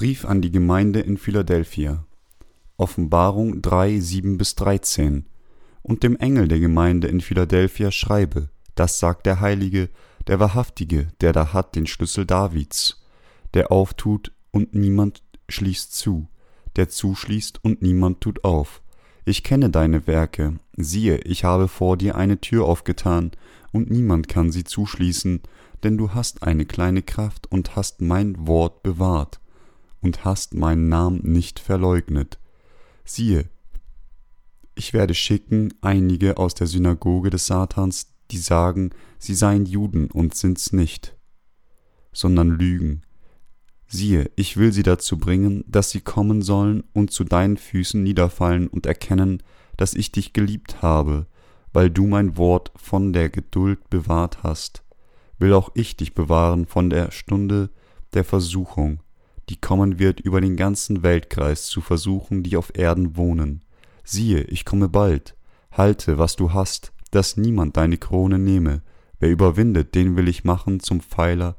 Brief an die Gemeinde in Philadelphia. Offenbarung 3, 7 bis 13. Und dem Engel der Gemeinde in Philadelphia schreibe, das sagt der Heilige, der Wahrhaftige, der da hat den Schlüssel Davids, der auftut und niemand schließt zu, der zuschließt und niemand tut auf. Ich kenne deine Werke, siehe, ich habe vor dir eine Tür aufgetan, und niemand kann sie zuschließen, denn du hast eine kleine Kraft und hast mein Wort bewahrt und hast meinen Namen nicht verleugnet. Siehe, ich werde schicken einige aus der Synagoge des Satans, die sagen, sie seien Juden und sind's nicht, sondern lügen. Siehe, ich will sie dazu bringen, dass sie kommen sollen und zu deinen Füßen niederfallen und erkennen, dass ich dich geliebt habe, weil du mein Wort von der Geduld bewahrt hast, will auch ich dich bewahren von der Stunde der Versuchung, die kommen wird, über den ganzen Weltkreis zu versuchen, die auf Erden wohnen. Siehe, ich komme bald. Halte, was du hast, dass niemand deine Krone nehme. Wer überwindet, den will ich machen zum Pfeiler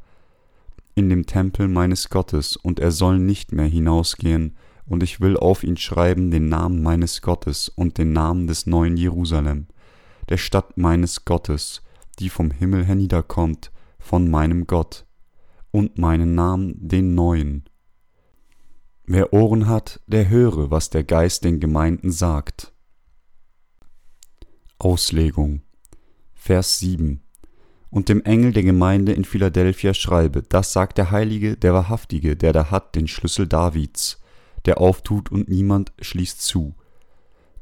in dem Tempel meines Gottes, und er soll nicht mehr hinausgehen, und ich will auf ihn schreiben den Namen meines Gottes und den Namen des neuen Jerusalem, der Stadt meines Gottes, die vom Himmel herniederkommt, von meinem Gott, und meinen Namen den neuen, Wer Ohren hat, der höre, was der Geist den Gemeinden sagt. Auslegung Vers 7 Und dem Engel der Gemeinde in Philadelphia schreibe, das sagt der Heilige, der Wahrhaftige, der da hat den Schlüssel Davids, der auftut und niemand schließt zu,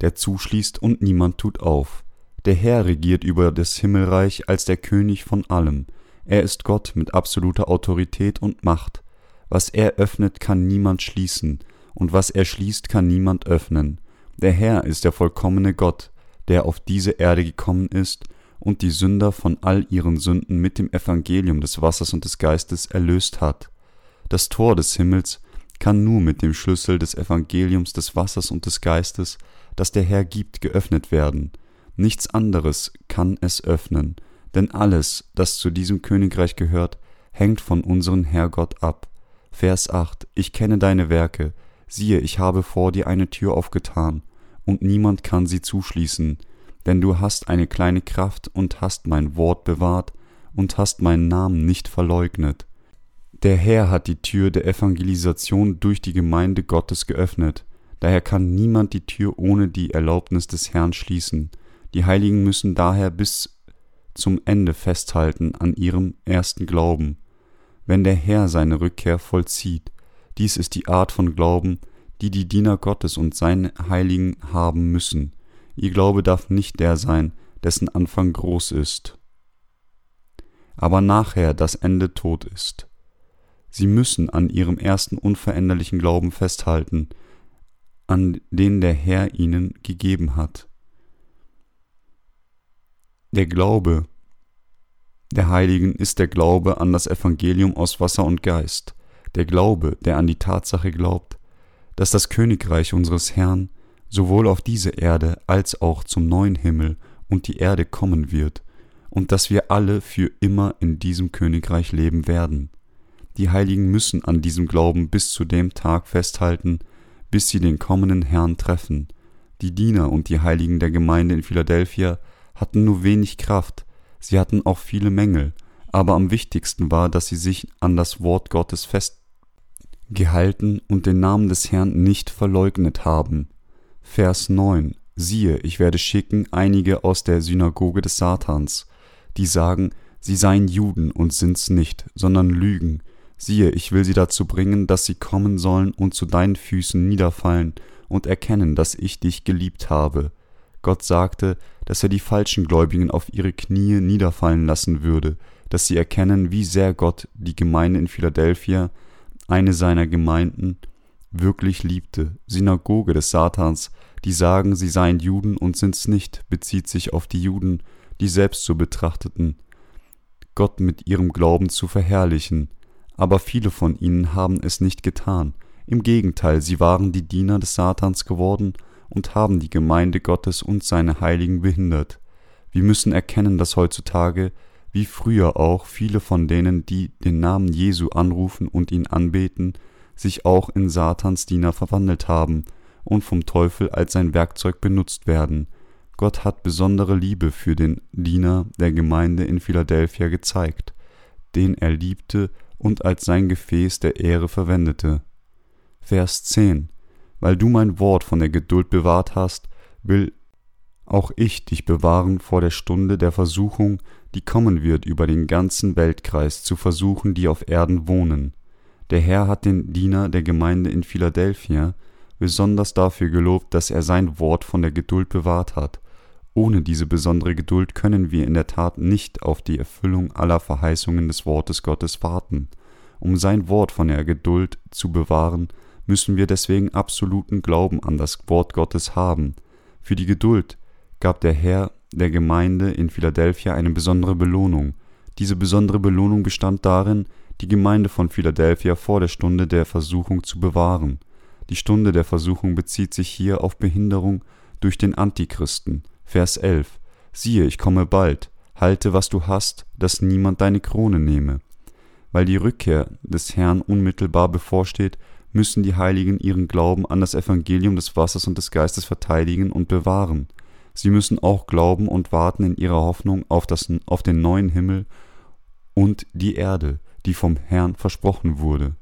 der zuschließt und niemand tut auf. Der Herr regiert über das Himmelreich als der König von allem. Er ist Gott mit absoluter Autorität und Macht. Was er öffnet, kann niemand schließen, und was er schließt, kann niemand öffnen. Der Herr ist der vollkommene Gott, der auf diese Erde gekommen ist und die Sünder von all ihren Sünden mit dem Evangelium des Wassers und des Geistes erlöst hat. Das Tor des Himmels kann nur mit dem Schlüssel des Evangeliums des Wassers und des Geistes, das der Herr gibt, geöffnet werden. Nichts anderes kann es öffnen, denn alles, das zu diesem Königreich gehört, hängt von unserem Herrgott ab. Vers 8 Ich kenne deine Werke, siehe, ich habe vor dir eine Tür aufgetan, und niemand kann sie zuschließen, denn du hast eine kleine Kraft und hast mein Wort bewahrt und hast meinen Namen nicht verleugnet. Der Herr hat die Tür der Evangelisation durch die Gemeinde Gottes geöffnet, daher kann niemand die Tür ohne die Erlaubnis des Herrn schließen. Die Heiligen müssen daher bis zum Ende festhalten an ihrem ersten Glauben wenn der Herr seine Rückkehr vollzieht. Dies ist die Art von Glauben, die die Diener Gottes und seine Heiligen haben müssen. Ihr Glaube darf nicht der sein, dessen Anfang groß ist, aber nachher das Ende tot ist. Sie müssen an ihrem ersten unveränderlichen Glauben festhalten, an den der Herr ihnen gegeben hat. Der Glaube, der Heiligen ist der Glaube an das Evangelium aus Wasser und Geist, der Glaube, der an die Tatsache glaubt, dass das Königreich unseres Herrn sowohl auf diese Erde als auch zum neuen Himmel und die Erde kommen wird, und dass wir alle für immer in diesem Königreich leben werden. Die Heiligen müssen an diesem Glauben bis zu dem Tag festhalten, bis sie den kommenden Herrn treffen. Die Diener und die Heiligen der Gemeinde in Philadelphia hatten nur wenig Kraft, Sie hatten auch viele Mängel, aber am wichtigsten war, dass sie sich an das Wort Gottes festgehalten und den Namen des Herrn nicht verleugnet haben. Vers 9 Siehe, ich werde schicken einige aus der Synagoge des Satans, die sagen, sie seien Juden und sind's nicht, sondern lügen. Siehe, ich will sie dazu bringen, dass sie kommen sollen und zu deinen Füßen niederfallen und erkennen, dass ich dich geliebt habe. Gott sagte, dass er die falschen Gläubigen auf ihre Knie niederfallen lassen würde, dass sie erkennen, wie sehr Gott die Gemeinde in Philadelphia, eine seiner Gemeinden, wirklich liebte. Synagoge des Satans, die sagen, sie seien Juden und sind's nicht, bezieht sich auf die Juden, die selbst so betrachteten, Gott mit ihrem Glauben zu verherrlichen. Aber viele von ihnen haben es nicht getan. Im Gegenteil, sie waren die Diener des Satans geworden und haben die Gemeinde Gottes und seine Heiligen behindert. Wir müssen erkennen, dass heutzutage, wie früher auch, viele von denen, die den Namen Jesu anrufen und ihn anbeten, sich auch in Satans Diener verwandelt haben und vom Teufel als sein Werkzeug benutzt werden. Gott hat besondere Liebe für den Diener der Gemeinde in Philadelphia gezeigt, den er liebte und als sein Gefäß der Ehre verwendete. Vers 10 Weil du mein Wort von der Geduld bewahrt hast, will auch ich dich bewahren vor der Stunde der Versuchung, die kommen wird über den ganzen Weltkreis zu versuchen, die auf Erden wohnen. Der Herr hat den Diener der Gemeinde in Philadelphia besonders dafür gelobt, dass er sein Wort von der Geduld bewahrt hat. Ohne diese besondere Geduld können wir in der Tat nicht auf die Erfüllung aller Verheißungen des Wortes Gottes warten. Um sein Wort von der Geduld zu bewahren, müssen wir deswegen absoluten Glauben an das Wort Gottes haben. Für die Geduld gab der Herr der Gemeinde in Philadelphia eine besondere Belohnung. Diese besondere Belohnung bestand darin, die Gemeinde von Philadelphia vor der Stunde der Versuchung zu bewahren. Die Stunde der Versuchung bezieht sich hier auf Behinderung durch den Antichristen. Vers 11. Siehe, ich komme bald, halte, was du hast, dass niemand deine Krone nehme. Weil die Rückkehr des Herrn unmittelbar bevorsteht, müssen die Heiligen ihren Glauben an das Evangelium des Wassers und des Geistes verteidigen und bewahren. Sie müssen auch glauben und warten in ihrer Hoffnung auf, das, auf den neuen Himmel und die Erde, die vom Herrn versprochen wurde.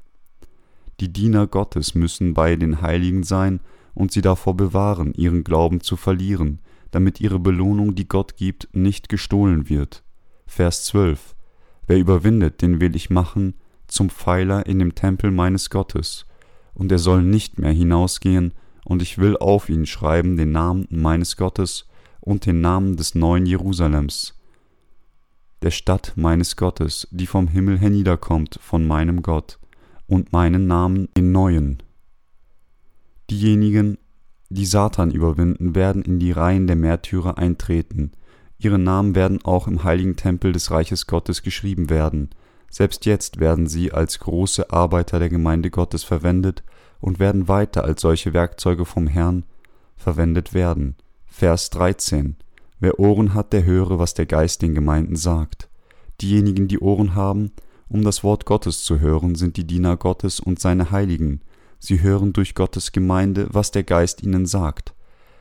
Die Diener Gottes müssen bei den Heiligen sein und sie davor bewahren, ihren Glauben zu verlieren, damit ihre Belohnung, die Gott gibt, nicht gestohlen wird. Vers 12 Wer überwindet, den will ich machen zum Pfeiler in dem Tempel meines Gottes, und er soll nicht mehr hinausgehen, und ich will auf ihn schreiben den Namen meines Gottes und den Namen des neuen Jerusalems, der Stadt meines Gottes, die vom Himmel herniederkommt von meinem Gott, und meinen Namen den neuen. Diejenigen, die Satan überwinden, werden in die Reihen der Märtyrer eintreten. Ihre Namen werden auch im heiligen Tempel des Reiches Gottes geschrieben werden. Selbst jetzt werden sie als große Arbeiter der Gemeinde Gottes verwendet und werden weiter als solche Werkzeuge vom Herrn verwendet werden. Vers 13. Wer Ohren hat, der höre, was der Geist den Gemeinden sagt. Diejenigen, die Ohren haben, um das Wort Gottes zu hören, sind die Diener Gottes und seine Heiligen. Sie hören durch Gottes Gemeinde, was der Geist ihnen sagt.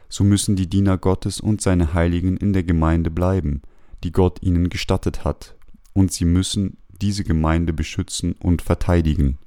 So müssen die Diener Gottes und seine Heiligen in der Gemeinde bleiben, die Gott ihnen gestattet hat, und sie müssen diese Gemeinde beschützen und verteidigen.